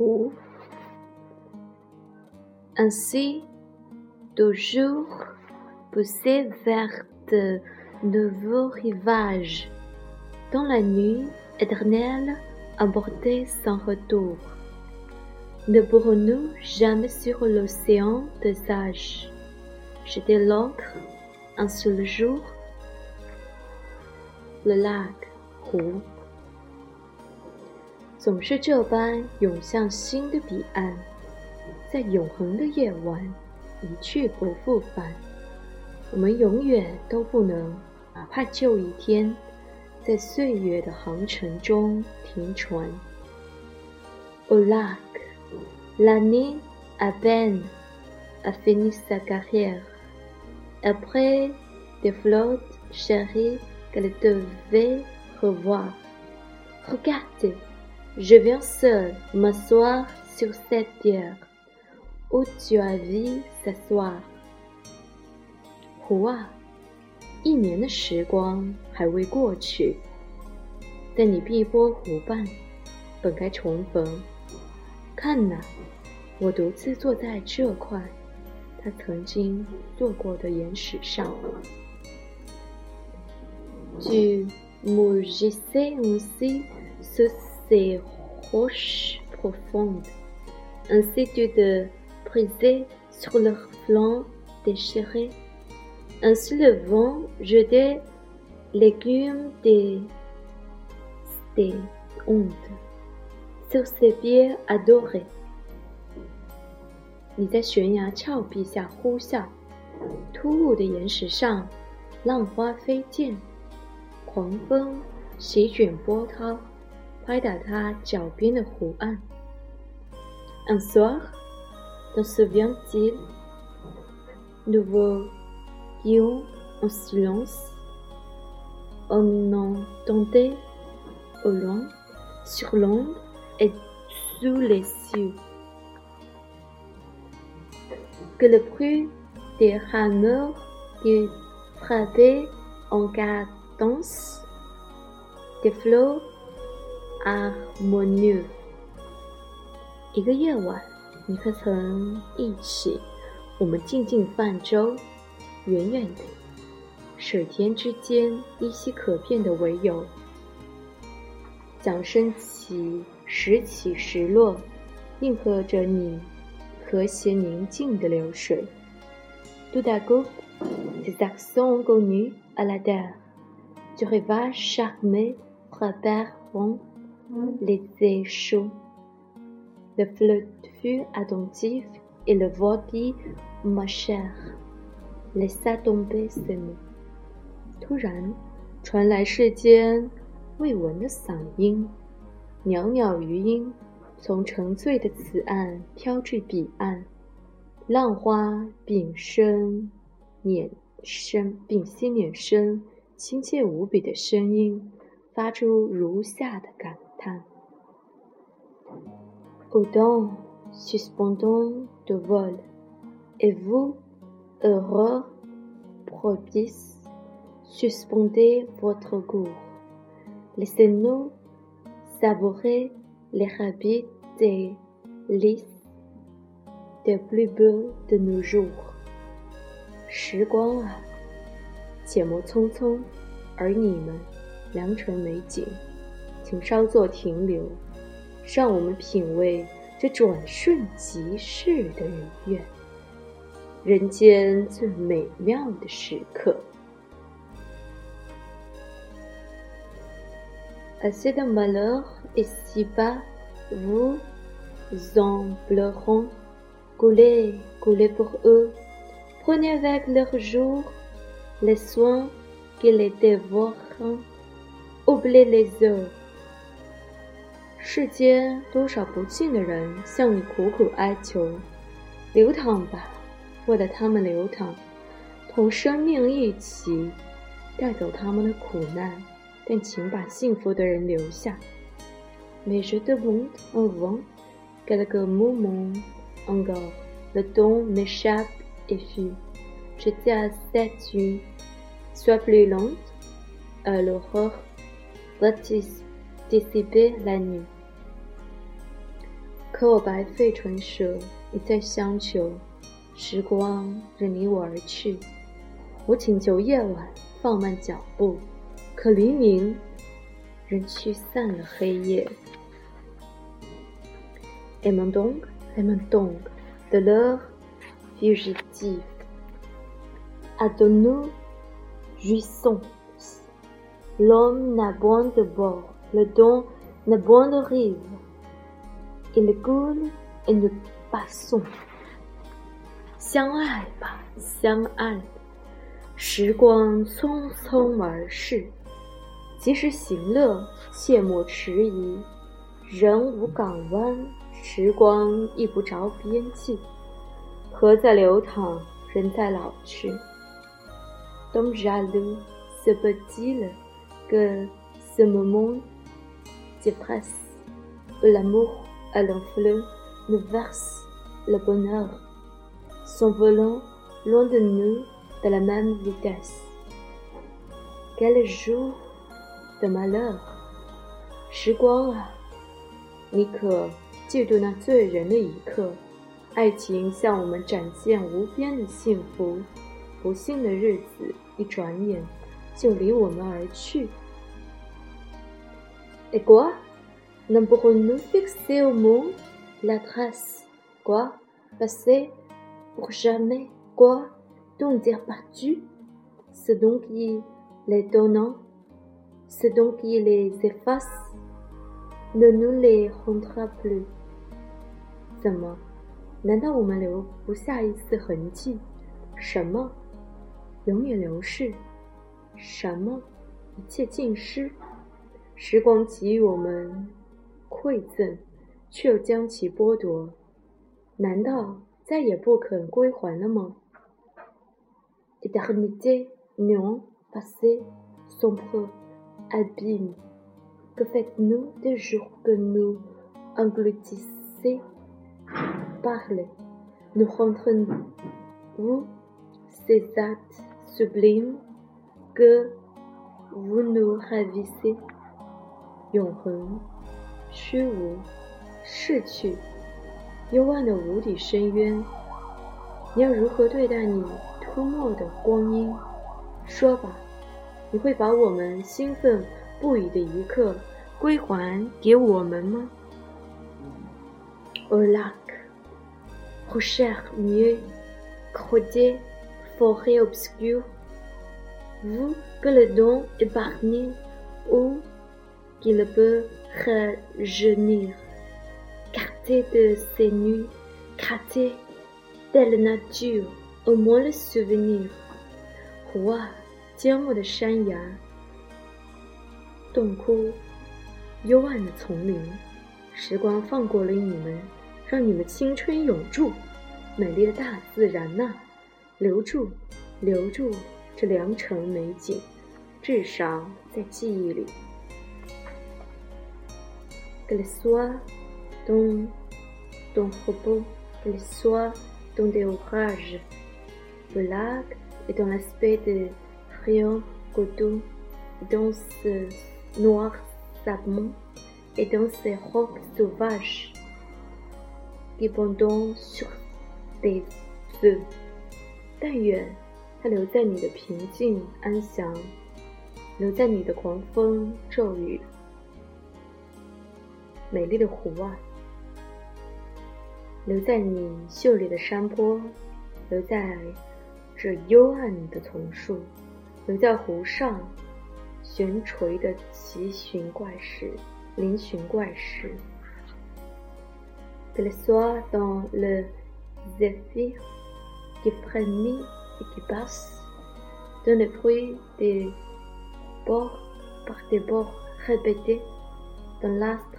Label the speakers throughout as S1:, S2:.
S1: 湖。Ainsi, toujours pousser vers de nouveaux rivages, dans la nuit éternelle aborder sans retour. Ne pourrons-nous jamais sur l'océan des âges jeter l'ancre un seul jour Le lac 湖，总是这般涌向新的彼岸，在永恒的夜晚一去不复返。我们永远都不能，哪怕就一天，在岁月的航程中停船。O lac, l'année à peine a fini sa carrière. Après des flottes chéries qu'elle devait revoir. Regardez, je viens seul m'asseoir sur cette terre où tu as vu s'asseoir. 湖啊，一年的时光还未过去，在你碧波湖畔，本该重逢。看呐，我独自坐在这块他曾经坐过的岩石上。Tu mugissais ainsi sur ces roches profondes, ainsi tu te brisais sur leurs flancs déchirés, ainsi le vent jetait l'écume des, des ondes sur ses pieds adorés. 你在悬崖峭壁下呼啸，突兀的岩石上，浪花飞溅，狂风席卷波涛， 拍打他脚边的湖岸。Un soir, dans ce vieil nouveau lion en silence, on entendait au loin, sur l'ombre et sous les cieux. que le bruit des rameurs qui frappaient en cadence des flots harmonieux。一个夜晚，你可曾一起，我们静静泛舟，远远的，水天之间依稀可辨的唯有桨声起，时起时落，应和着你。和谐宁静的流水。Tout à coup, des accents connus à la terre, du rivage charmé frappèrent les échos. Le flot fut attentif et le voix qui, ma chère, laissa tomber ce mot. 突然，传来世间未闻的嗓音，袅袅余音。从沉醉的此岸飘至彼岸，浪花屏声捻声，屏息捻声，亲切无比的声音，发出如下的感 叹：Autant suspendons de vol, et vous, heureux propice, suspendez votre cours, laissez-nous savourer. les habits des lys des plus beaux de nos jours。时光啊，且莫匆匆，而你们良辰美景， 请稍作停留，让我们品味这转瞬即逝的愉悦，人间最美妙的时刻。Assez de malheur ici-bas, vous en pleurons, coulez, coulez pour eux, prenez avec leurs jours les soins qui les dévorent, oubliez les heures. 世间多少不幸的人向你苦苦哀求，流淌吧，为了他们流淌，同生命一起带走他们的苦难。但请把幸福的人留下。Mais je demande en vain quelques moments encore. Le temps m'échappe et fuit. Je dis à cette nuit, sois plus lente, à l'aurore va dissiper la nuit. 可我白费唇舌，一再相求，时光仍离我而去。我请求夜晚放慢脚步，可黎明仍驱散了黑夜。Et mon donc, et mon donc, de l'heure fugitive, à de nous jouissons. L'homme n'a point de bord, le don n'a point de rive. Il coule et nous passons. 相爱吧，相爱。时光匆匆而逝，及时行乐，切莫迟疑。人无港湾，时光亦不着边际。河在流淌，人在老去。Donc jaloux, se peut-il que ce moment se presse, où l'amour à l'enflure nous verse le bonheur, s'envolant loin de nous de la même vitesse. Quel jour de malheur！时光啊，你可记住那醉人的一刻？爱情向我们展现无边的幸福，不幸的日子一转眼就离我们而去。 Et quoi? Ne pourrons-nous fixer au monde la trace? Quoi? Passer pour jamais? Quoi? Donc dire partu? C'est donc qui les donnant? C'est donc qui les efface? Ne nous les rendra plus? 怎么？难道我们留不下一丝痕迹？什么？永远流逝？什么？一切尽失？ 时光给予我们馈赠，却又将其剥夺，难道再也不肯归还了吗？Eternité, non, passé, sombre, abîme. Que faites-nous des jours que nous engloutissez? Parlez, nous rentrons-vous ces actes sublimes que vous nous ravissez? 永恒，虚无，逝去，幽暗的无底深渊。你要如何对待你吞没的光阴？说吧，你会把我们兴奋不已的一刻归还给我们吗？Au lac, rocher mieux, crotté, forêt obscure, vous que le don épargné ou qu'il peut rajeunir, gâté de ses nuits, gâté de la nature, au moins le souvenir. 湖啊，缄默的山崖，洞窟，幽暗的丛林，时光放过了你们，让你们青春永驻。美丽的大自然呐，留住，留住这良辰美景，至少在记忆里。qu'elle soit dans ton repos, qu'elle soit dans des orages. Le lac est dans l'aspect de rayon coton, dans ce noir savon et dans ces rocs sauvages qui pendant sur des feux. 但愿它留在你的平静安详，留在你的狂风骤雨。 美丽的湖啊，留在你秀丽的山坡，留在这幽暗的丛树，留在湖上悬垂的奇寻怪石、嶙峋怪石。Que le soit dans le zéphyr qui frémit et qui passe, dans le bruit des bords par des bords répétés, dans l'astre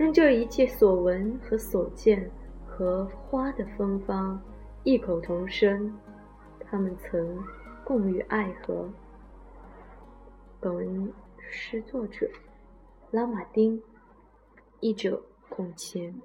S1: 让这一切所闻和所见和花的芬芳异口同声。他们曾共浴爱河。本文诗作者拉马丁，译者孔谦。